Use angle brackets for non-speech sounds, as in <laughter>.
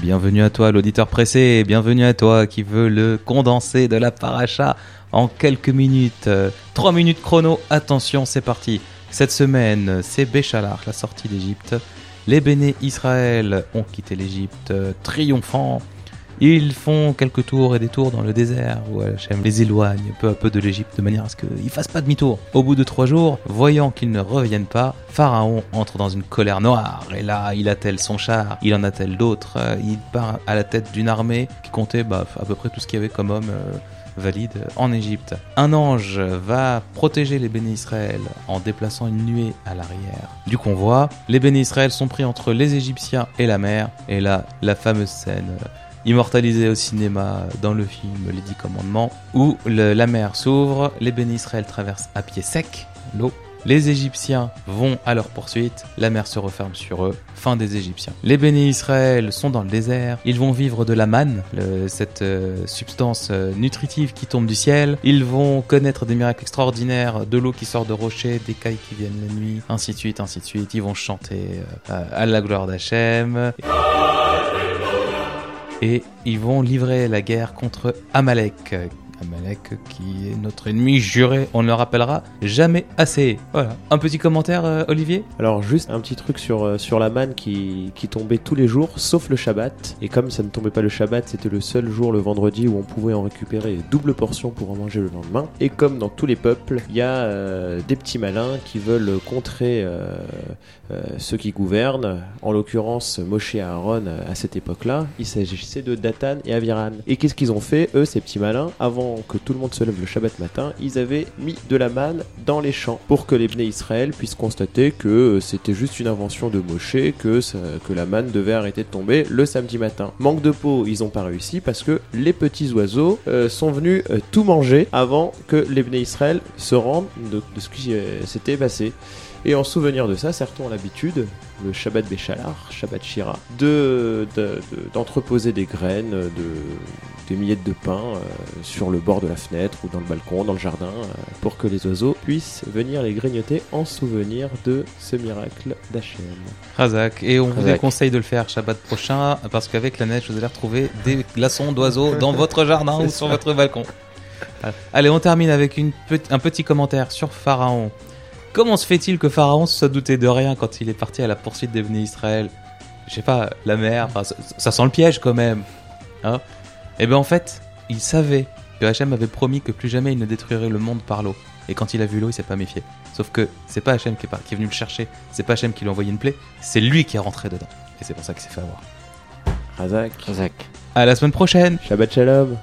Bienvenue à toi l'auditeur pressé, bienvenue à toi qui veut le condensé de la paracha en quelques minutes. Euh, Trois minutes chrono, attention c'est parti. Cette semaine c'est Béchalar, la sortie d'Égypte. Les béné Israël ont quitté l'Égypte euh, triomphant. Ils font quelques tours et des tours dans le désert où Hachem les éloigne peu à peu de l'Égypte de manière à ce qu'ils fassent pas demi-tour. Au bout de trois jours, voyant qu'ils ne reviennent pas, Pharaon entre dans une colère noire et là il attelle son char, il en attelle d'autres, euh, il part à la tête d'une armée qui comptait bah, à peu près tout ce qu'il y avait comme homme euh, valide en Égypte. Un ange va protéger les bénis Israël en déplaçant une nuée à l'arrière du convoi. Les bénis Israël sont pris entre les Égyptiens et la mer et là la fameuse scène euh, immortalisé au cinéma dans le film Les Dix Commandements, où la mer s'ouvre, les bénis Israël traversent à pied sec l'eau, les Égyptiens vont à leur poursuite, la mer se referme sur eux, fin des Égyptiens. Les bénis Israël sont dans le désert, ils vont vivre de la manne, cette euh, substance euh, nutritive qui tombe du ciel, ils vont connaître des miracles extraordinaires, de l'eau qui sort de rochers, des cailles qui viennent la nuit, ainsi de suite, ainsi de suite, ils vont chanter euh, à la gloire d'Hachem ils vont livrer la guerre contre Amalek. Amalek qui est notre ennemi juré, on ne le rappellera jamais assez. Voilà. Un petit commentaire, euh, Olivier? Alors juste un petit truc sur, euh, sur la manne qui, qui tombait tous les jours, sauf le Shabbat. Et comme ça ne tombait pas le Shabbat, c'était le seul jour le vendredi où on pouvait en récupérer double portion pour en manger le lendemain. Et comme dans tous les peuples, il y a euh, des petits malins qui veulent contrer ceux qui gouvernent. En l'occurrence, Moshe et Aaron à cette époque-là, il s'agissait de Dathan et Aviran. Et qu'est-ce qu'ils ont fait, eux, ces petits malins? Avant que tout le monde se lève le Shabbat matin, ils avaient mis de la manne dans les champs pour que les Bnei Israël puissent constater que euh, c'était juste une invention de Moshe, que, la manne devait arrêter de tomber le samedi matin. Manque de peau, ils ont pas réussi parce que les petits oiseaux euh, sont venus euh, tout manger avant que les Bnei Israël se rendent de, ce qui s'était passé. Et en souvenir de ça, certains ont l'habitude, le Shabbat Béchalar, Shabbat Shira, de, de- de- d'entreposer des graines, de, des miettes de pain euh, sur le bord de la fenêtre ou dans le balcon, dans le jardin, euh, pour que les oiseaux puissent venir les grignoter en souvenir de ce miracle d'Hachem. Razak. Et on vous conseille de le faire Shabbat prochain parce qu'avec la neige, vous allez retrouver des glaçons d'oiseaux dans <laughs> votre jardin ou sur votre balcon. Allez, on termine avec une un petit commentaire sur Pharaon. Comment se fait-il que Pharaon se soit douté de rien quand il est parti à la poursuite des Béné Israël Je sais pas, la mer, enfin, ça, ça sent le piège quand même. Hein? Et bien en fait, il savait que Hachem avait promis que plus jamais il ne détruirait le monde par l'eau. Et quand il a vu l'eau, il s'est pas méfié. Sauf que c'est pas Hachem qui est, pas- qui est venu le chercher, c'est pas Hachem qui lui a envoyé une plaie, c'est lui qui est rentré dedans. Et c'est pour ça qu'il s'est fait avoir. Razak, Razak. À la semaine prochaine Shabbat Shalom